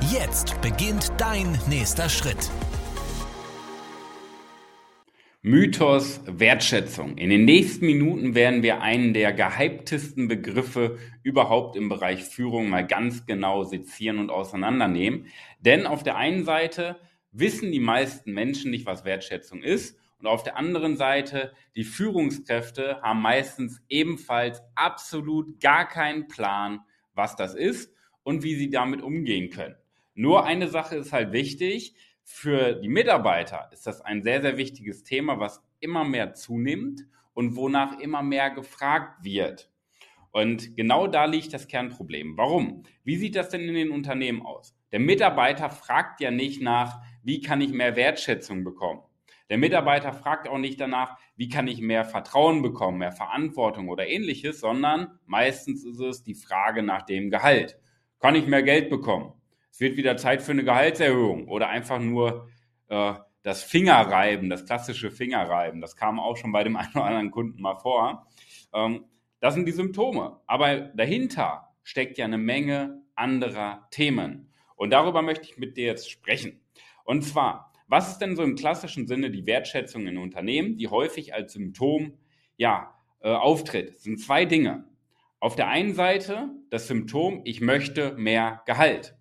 Jetzt beginnt dein nächster Schritt. Mythos Wertschätzung. In den nächsten Minuten werden wir einen der gehyptesten Begriffe überhaupt im Bereich Führung mal ganz genau sezieren und auseinandernehmen. Denn auf der einen Seite wissen die meisten Menschen nicht, was Wertschätzung ist. Und auf der anderen Seite, die Führungskräfte haben meistens ebenfalls absolut gar keinen Plan, was das ist und wie sie damit umgehen können. Nur eine Sache ist halt wichtig, für die Mitarbeiter ist das ein sehr, sehr wichtiges Thema, was immer mehr zunimmt und wonach immer mehr gefragt wird. Und genau da liegt das Kernproblem. Warum? Wie sieht das denn in den Unternehmen aus? Der Mitarbeiter fragt ja nicht nach, wie kann ich mehr Wertschätzung bekommen? Der Mitarbeiter fragt auch nicht danach, wie kann ich mehr Vertrauen bekommen, mehr Verantwortung oder ähnliches, sondern meistens ist es die Frage nach dem Gehalt. Kann ich mehr Geld bekommen? Es wird wieder Zeit für eine Gehaltserhöhung oder einfach nur äh, das Fingerreiben, das klassische Fingerreiben. Das kam auch schon bei dem einen oder anderen Kunden mal vor. Ähm, das sind die Symptome. Aber dahinter steckt ja eine Menge anderer Themen. Und darüber möchte ich mit dir jetzt sprechen. Und zwar, was ist denn so im klassischen Sinne die Wertschätzung in Unternehmen, die häufig als Symptom ja, äh, auftritt? Es sind zwei Dinge. Auf der einen Seite das Symptom, ich möchte mehr Gehalt.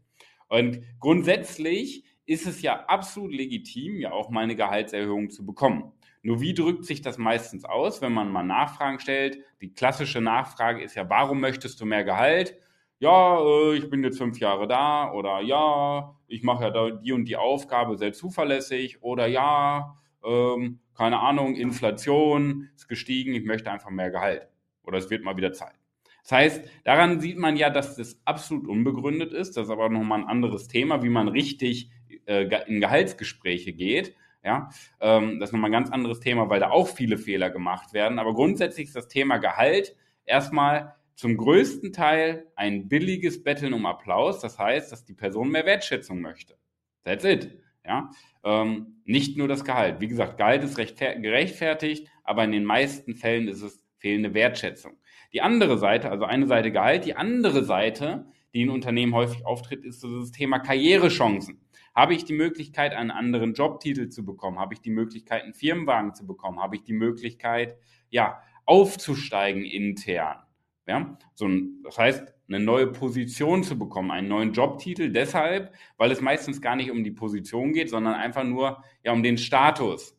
Und grundsätzlich ist es ja absolut legitim, ja auch mal eine Gehaltserhöhung zu bekommen. Nur wie drückt sich das meistens aus, wenn man mal Nachfragen stellt? Die klassische Nachfrage ist ja, warum möchtest du mehr Gehalt? Ja, äh, ich bin jetzt fünf Jahre da oder ja, ich mache ja die und die Aufgabe sehr zuverlässig oder ja, ähm, keine Ahnung, Inflation ist gestiegen, ich möchte einfach mehr Gehalt oder es wird mal wieder Zeit. Das heißt, daran sieht man ja, dass das absolut unbegründet ist. Das ist aber nochmal ein anderes Thema, wie man richtig äh, in Gehaltsgespräche geht. Ja, ähm, das ist nochmal ein ganz anderes Thema, weil da auch viele Fehler gemacht werden. Aber grundsätzlich ist das Thema Gehalt erstmal zum größten Teil ein billiges Betteln um Applaus. Das heißt, dass die Person mehr Wertschätzung möchte. That's it. Ja, ähm, nicht nur das Gehalt. Wie gesagt, Gehalt ist recht gerechtfertigt, aber in den meisten Fällen ist es fehlende Wertschätzung. Die andere Seite, also eine Seite Gehalt, die andere Seite, die in Unternehmen häufig auftritt, ist das Thema Karrierechancen. Habe ich die Möglichkeit, einen anderen Jobtitel zu bekommen? Habe ich die Möglichkeit, einen Firmenwagen zu bekommen? Habe ich die Möglichkeit, ja, aufzusteigen intern? Ja, so ein, das heißt, eine neue Position zu bekommen, einen neuen Jobtitel, deshalb, weil es meistens gar nicht um die Position geht, sondern einfach nur ja um den Status,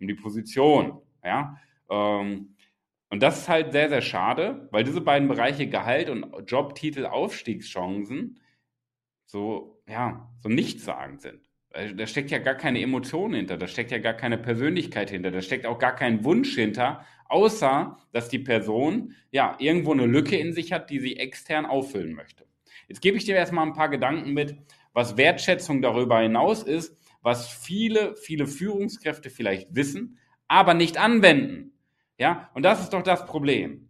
um die Position. Ja, ähm, und das ist halt sehr, sehr schade, weil diese beiden Bereiche Gehalt und Jobtitel Aufstiegschancen so, ja, so nichtssagend sind. Da steckt ja gar keine Emotion hinter, da steckt ja gar keine Persönlichkeit hinter, da steckt auch gar kein Wunsch hinter, außer dass die Person ja irgendwo eine Lücke in sich hat, die sie extern auffüllen möchte. Jetzt gebe ich dir erstmal ein paar Gedanken mit, was Wertschätzung darüber hinaus ist, was viele, viele Führungskräfte vielleicht wissen, aber nicht anwenden. Ja, und das ist doch das Problem.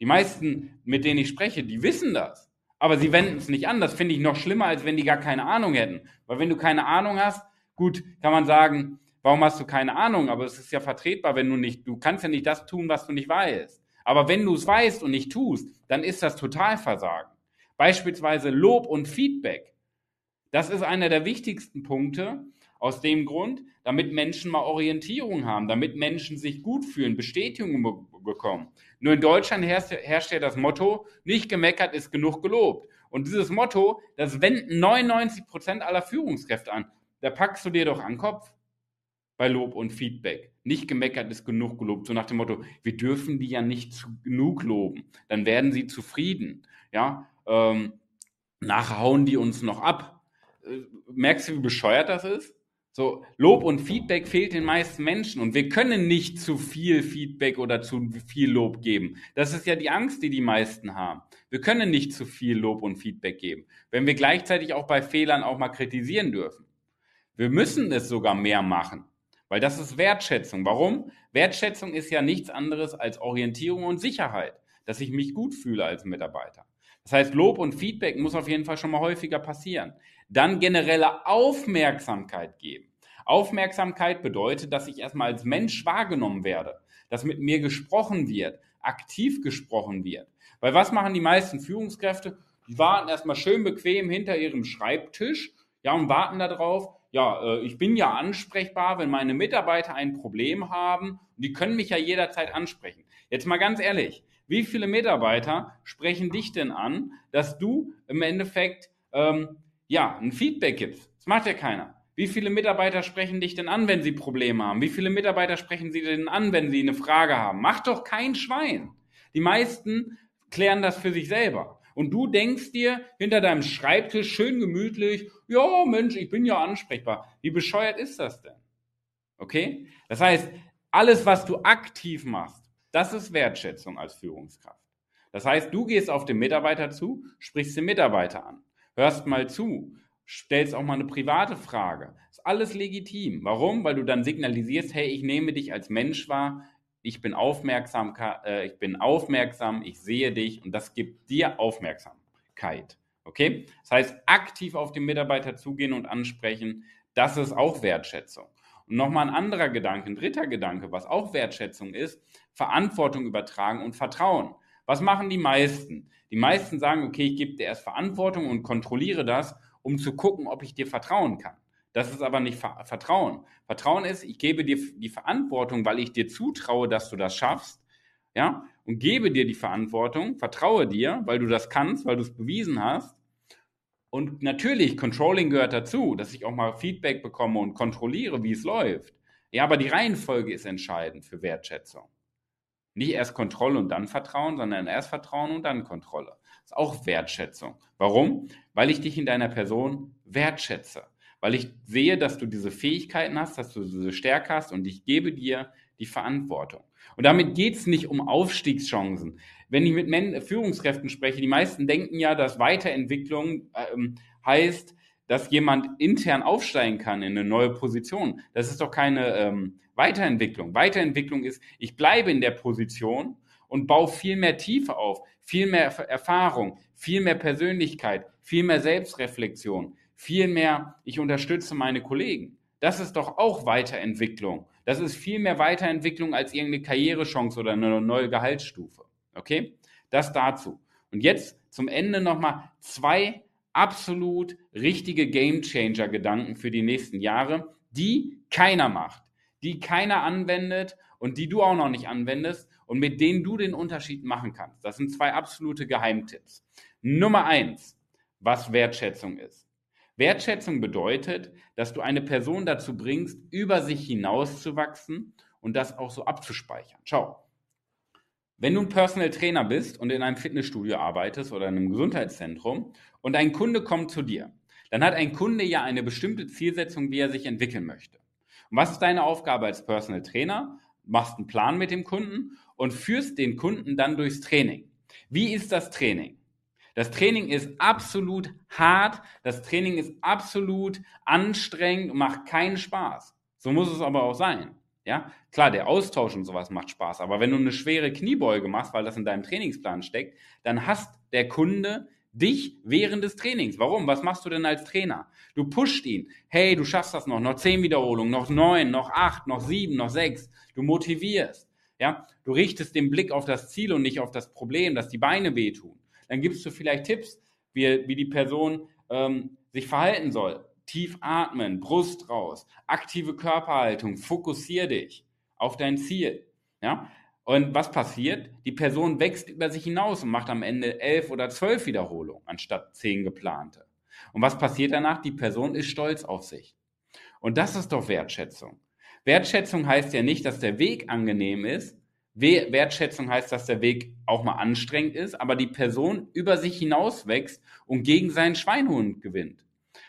Die meisten, mit denen ich spreche, die wissen das. Aber sie wenden es nicht an. Das finde ich noch schlimmer, als wenn die gar keine Ahnung hätten. Weil wenn du keine Ahnung hast, gut, kann man sagen, warum hast du keine Ahnung? Aber es ist ja vertretbar, wenn du nicht, du kannst ja nicht das tun, was du nicht weißt. Aber wenn du es weißt und nicht tust, dann ist das Totalversagen. Beispielsweise Lob und Feedback. Das ist einer der wichtigsten Punkte, aus dem Grund, damit Menschen mal Orientierung haben, damit Menschen sich gut fühlen, Bestätigung be bekommen. Nur in Deutschland herrscht, herrscht ja das Motto, nicht gemeckert ist genug gelobt. Und dieses Motto, das wenden 99 Prozent aller Führungskräfte an. Da packst du dir doch an den Kopf bei Lob und Feedback. Nicht gemeckert ist genug gelobt. So nach dem Motto, wir dürfen die ja nicht genug loben. Dann werden sie zufrieden. Ja, ähm, nachher hauen die uns noch ab. Äh, merkst du, wie bescheuert das ist? So, Lob und Feedback fehlt den meisten Menschen und wir können nicht zu viel Feedback oder zu viel Lob geben. Das ist ja die Angst, die die meisten haben. Wir können nicht zu viel Lob und Feedback geben, wenn wir gleichzeitig auch bei Fehlern auch mal kritisieren dürfen. Wir müssen es sogar mehr machen, weil das ist Wertschätzung. Warum? Wertschätzung ist ja nichts anderes als Orientierung und Sicherheit, dass ich mich gut fühle als Mitarbeiter. Das heißt, Lob und Feedback muss auf jeden Fall schon mal häufiger passieren. Dann generelle Aufmerksamkeit geben. Aufmerksamkeit bedeutet, dass ich erstmal als Mensch wahrgenommen werde, dass mit mir gesprochen wird, aktiv gesprochen wird. Weil was machen die meisten Führungskräfte? Die warten erstmal schön bequem hinter ihrem Schreibtisch, ja, und warten darauf, ja, äh, ich bin ja ansprechbar, wenn meine Mitarbeiter ein Problem haben. Die können mich ja jederzeit ansprechen. Jetzt mal ganz ehrlich, wie viele Mitarbeiter sprechen dich denn an, dass du im Endeffekt ähm, ja ein Feedback gibst? Das macht ja keiner. Wie viele Mitarbeiter sprechen dich denn an, wenn sie Probleme haben? Wie viele Mitarbeiter sprechen sie denn an, wenn sie eine Frage haben? Macht doch kein Schwein. Die meisten klären das für sich selber. Und du denkst dir hinter deinem Schreibtisch schön gemütlich, ja Mensch, ich bin ja ansprechbar. Wie bescheuert ist das denn? Okay? Das heißt, alles, was du aktiv machst, das ist Wertschätzung als Führungskraft. Das heißt, du gehst auf den Mitarbeiter zu, sprichst den Mitarbeiter an, hörst mal zu, stellst auch mal eine private Frage. Ist alles legitim. Warum? Weil du dann signalisierst, hey, ich nehme dich als Mensch wahr, ich bin aufmerksam, äh, ich bin aufmerksam, ich sehe dich und das gibt dir Aufmerksamkeit. Okay? Das heißt, aktiv auf den Mitarbeiter zugehen und ansprechen, das ist auch Wertschätzung. Und nochmal ein anderer Gedanke, ein dritter Gedanke, was auch Wertschätzung ist, Verantwortung übertragen und Vertrauen. Was machen die meisten? Die meisten sagen, okay, ich gebe dir erst Verantwortung und kontrolliere das, um zu gucken, ob ich dir vertrauen kann. Das ist aber nicht Vertrauen. Vertrauen ist, ich gebe dir die Verantwortung, weil ich dir zutraue, dass du das schaffst, ja, und gebe dir die Verantwortung, vertraue dir, weil du das kannst, weil du es bewiesen hast. Und natürlich, Controlling gehört dazu, dass ich auch mal Feedback bekomme und kontrolliere, wie es läuft. Ja, aber die Reihenfolge ist entscheidend für Wertschätzung. Nicht erst Kontrolle und dann Vertrauen, sondern erst Vertrauen und dann Kontrolle. Ist auch Wertschätzung. Warum? Weil ich dich in deiner Person wertschätze weil ich sehe, dass du diese Fähigkeiten hast, dass du diese Stärke hast und ich gebe dir die Verantwortung. Und damit geht es nicht um Aufstiegschancen. Wenn ich mit Men Führungskräften spreche, die meisten denken ja, dass Weiterentwicklung ähm, heißt, dass jemand intern aufsteigen kann in eine neue Position. Das ist doch keine ähm, Weiterentwicklung. Weiterentwicklung ist, ich bleibe in der Position und baue viel mehr Tiefe auf, viel mehr Erfahrung, viel mehr Persönlichkeit, viel mehr Selbstreflexion, Vielmehr, ich unterstütze meine Kollegen. Das ist doch auch Weiterentwicklung. Das ist viel mehr Weiterentwicklung als irgendeine Karrierechance oder eine neue Gehaltsstufe. Okay? Das dazu. Und jetzt zum Ende nochmal zwei absolut richtige Gamechanger-Gedanken für die nächsten Jahre, die keiner macht, die keiner anwendet und die du auch noch nicht anwendest und mit denen du den Unterschied machen kannst. Das sind zwei absolute Geheimtipps. Nummer eins, was Wertschätzung ist. Wertschätzung bedeutet, dass du eine Person dazu bringst, über sich hinauszuwachsen und das auch so abzuspeichern. Schau, wenn du ein Personal Trainer bist und in einem Fitnessstudio arbeitest oder in einem Gesundheitszentrum und ein Kunde kommt zu dir, dann hat ein Kunde ja eine bestimmte Zielsetzung, wie er sich entwickeln möchte. Und was ist deine Aufgabe als Personal Trainer? Machst einen Plan mit dem Kunden und führst den Kunden dann durchs Training. Wie ist das Training? Das Training ist absolut hart, das Training ist absolut anstrengend und macht keinen Spaß. So muss es aber auch sein. Ja, klar, der Austausch und sowas macht Spaß, aber wenn du eine schwere Kniebeuge machst, weil das in deinem Trainingsplan steckt, dann hasst der Kunde dich während des Trainings. Warum? Was machst du denn als Trainer? Du pusht ihn. Hey, du schaffst das noch. Noch zehn Wiederholungen, noch neun, noch acht, noch sieben, noch sechs. Du motivierst. Ja, du richtest den Blick auf das Ziel und nicht auf das Problem, dass die Beine wehtun. Dann gibst du vielleicht Tipps, wie, wie die Person ähm, sich verhalten soll. Tief atmen, Brust raus, aktive Körperhaltung, fokussier dich auf dein Ziel. Ja? Und was passiert? Die Person wächst über sich hinaus und macht am Ende elf oder zwölf Wiederholungen anstatt zehn geplante. Und was passiert danach? Die Person ist stolz auf sich. Und das ist doch Wertschätzung. Wertschätzung heißt ja nicht, dass der Weg angenehm ist, Wertschätzung heißt, dass der Weg auch mal anstrengend ist, aber die Person über sich hinaus wächst und gegen seinen Schweinhund gewinnt.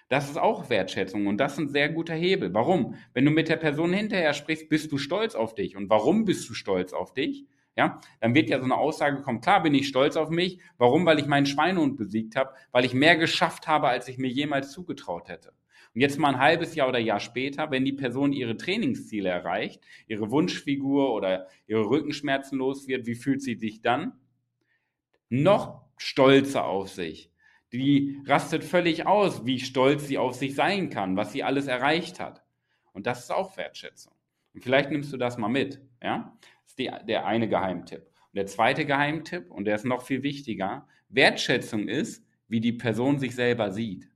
Das ist auch Wertschätzung und das ist ein sehr guter Hebel. Warum? Wenn du mit der Person hinterher sprichst, bist du stolz auf dich. Und warum bist du stolz auf dich? Ja, dann wird ja so eine Aussage kommen, klar bin ich stolz auf mich. Warum? Weil ich meinen Schweinehund besiegt habe, weil ich mehr geschafft habe, als ich mir jemals zugetraut hätte. Und jetzt mal ein halbes Jahr oder Jahr später, wenn die Person ihre Trainingsziele erreicht, ihre Wunschfigur oder ihre Rückenschmerzen los wird, wie fühlt sie sich dann? Noch stolzer auf sich, die rastet völlig aus, wie stolz sie auf sich sein kann, was sie alles erreicht hat. Und das ist auch Wertschätzung. Und vielleicht nimmst du das mal mit. Ja? Das ist die, der eine Geheimtipp. Und der zweite Geheimtipp, und der ist noch viel wichtiger, Wertschätzung ist, wie die Person sich selber sieht.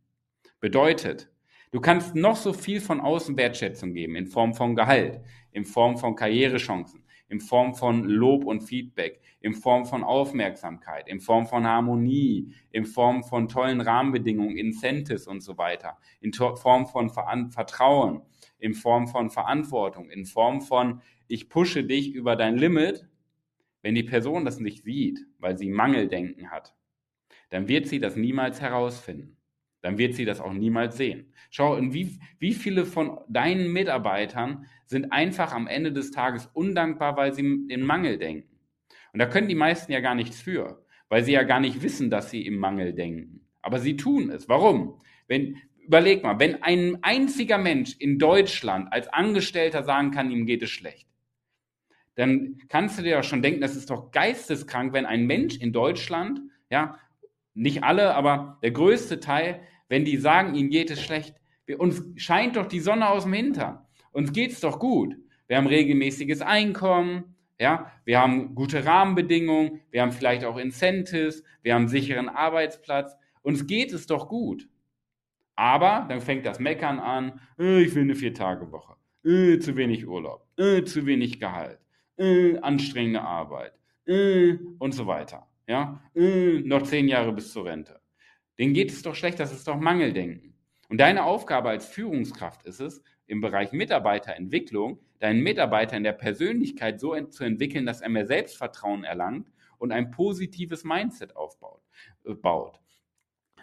Bedeutet, du kannst noch so viel von außen Wertschätzung geben, in Form von Gehalt, in Form von Karrierechancen, in Form von Lob und Feedback, in Form von Aufmerksamkeit, in Form von Harmonie, in Form von tollen Rahmenbedingungen, Incentives und so weiter, in Form von Vertrauen, in Form von Verantwortung, in Form von ich pushe dich über dein Limit, wenn die Person das nicht sieht, weil sie Mangeldenken hat, dann wird sie das niemals herausfinden. Dann wird sie das auch niemals sehen. Schau, wie, wie viele von deinen Mitarbeitern sind einfach am Ende des Tages undankbar, weil sie in Mangel denken. Und da können die meisten ja gar nichts für, weil sie ja gar nicht wissen, dass sie im Mangel denken. Aber sie tun es. Warum? Wenn, überleg mal, wenn ein einziger Mensch in Deutschland als Angestellter sagen kann, ihm geht es schlecht, dann kannst du dir doch schon denken, das ist doch geisteskrank, wenn ein Mensch in Deutschland, ja, nicht alle, aber der größte Teil, wenn die sagen, ihnen geht es schlecht, uns scheint doch die Sonne aus dem Hintern. Uns geht es doch gut. Wir haben regelmäßiges Einkommen, ja, wir haben gute Rahmenbedingungen, wir haben vielleicht auch Incentives, wir haben einen sicheren Arbeitsplatz. Uns geht es doch gut. Aber dann fängt das Meckern an, äh, ich will eine Vier-Tage-Woche, äh, zu wenig Urlaub, äh, zu wenig Gehalt, anstrengende Arbeit und so weiter. Ja, noch zehn Jahre bis zur Rente. Denen geht es doch schlecht, das ist doch Mangeldenken. Und deine Aufgabe als Führungskraft ist es, im Bereich Mitarbeiterentwicklung deinen Mitarbeiter in der Persönlichkeit so zu entwickeln, dass er mehr Selbstvertrauen erlangt und ein positives Mindset aufbaut. Äh, baut.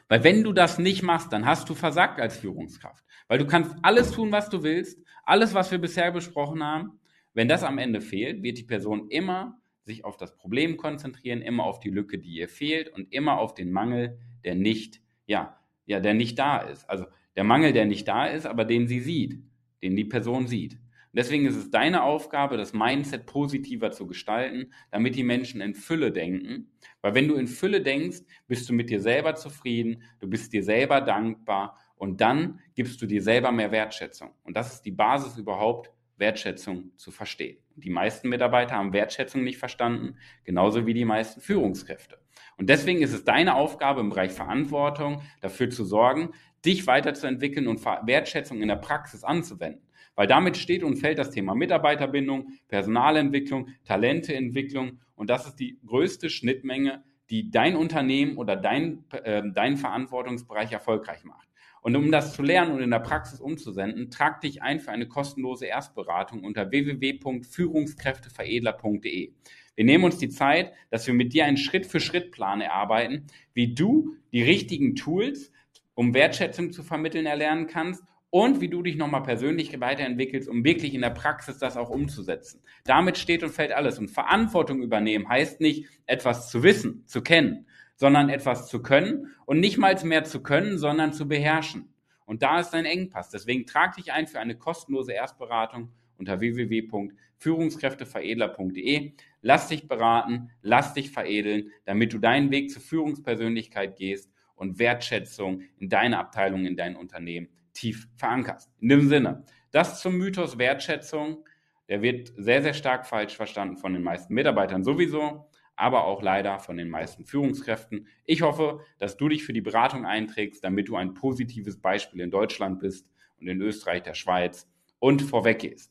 Weil wenn du das nicht machst, dann hast du versagt als Führungskraft. Weil du kannst alles tun, was du willst, alles, was wir bisher besprochen haben. Wenn das am Ende fehlt, wird die Person immer sich auf das Problem konzentrieren, immer auf die Lücke, die ihr fehlt und immer auf den Mangel, der nicht, ja, ja, der nicht da ist. Also der Mangel, der nicht da ist, aber den sie sieht den die Person sieht. Und deswegen ist es deine Aufgabe, das Mindset positiver zu gestalten, damit die Menschen in Fülle denken. Weil wenn du in Fülle denkst, bist du mit dir selber zufrieden, du bist dir selber dankbar und dann gibst du dir selber mehr Wertschätzung. Und das ist die Basis überhaupt, Wertschätzung zu verstehen. Die meisten Mitarbeiter haben Wertschätzung nicht verstanden, genauso wie die meisten Führungskräfte. Und deswegen ist es deine Aufgabe im Bereich Verantwortung, dafür zu sorgen, dich weiterzuentwickeln und Wertschätzung in der Praxis anzuwenden. Weil damit steht und fällt das Thema Mitarbeiterbindung, Personalentwicklung, Talenteentwicklung und das ist die größte Schnittmenge, die dein Unternehmen oder dein, äh, dein Verantwortungsbereich erfolgreich macht. Und um das zu lernen und in der Praxis umzusenden, trag dich ein für eine kostenlose Erstberatung unter www.führungskräfteveredler.de. Wir nehmen uns die Zeit, dass wir mit dir einen Schritt-für-Schritt-Plan erarbeiten, wie du die richtigen Tools um Wertschätzung zu vermitteln erlernen kannst und wie du dich nochmal persönlich weiterentwickelst, um wirklich in der Praxis das auch umzusetzen. Damit steht und fällt alles. Und Verantwortung übernehmen heißt nicht, etwas zu wissen, zu kennen, sondern etwas zu können und nicht mal mehr zu können, sondern zu beherrschen. Und da ist ein Engpass. Deswegen trag dich ein für eine kostenlose Erstberatung unter www.führungskräfteveredler.de. Lass dich beraten, lass dich veredeln, damit du deinen Weg zur Führungspersönlichkeit gehst und Wertschätzung in deine Abteilung, in dein Unternehmen tief verankerst. In dem Sinne, das zum Mythos Wertschätzung, der wird sehr, sehr stark falsch verstanden von den meisten Mitarbeitern sowieso, aber auch leider von den meisten Führungskräften. Ich hoffe, dass du dich für die Beratung einträgst, damit du ein positives Beispiel in Deutschland bist und in Österreich, der Schweiz und vorweg gehst.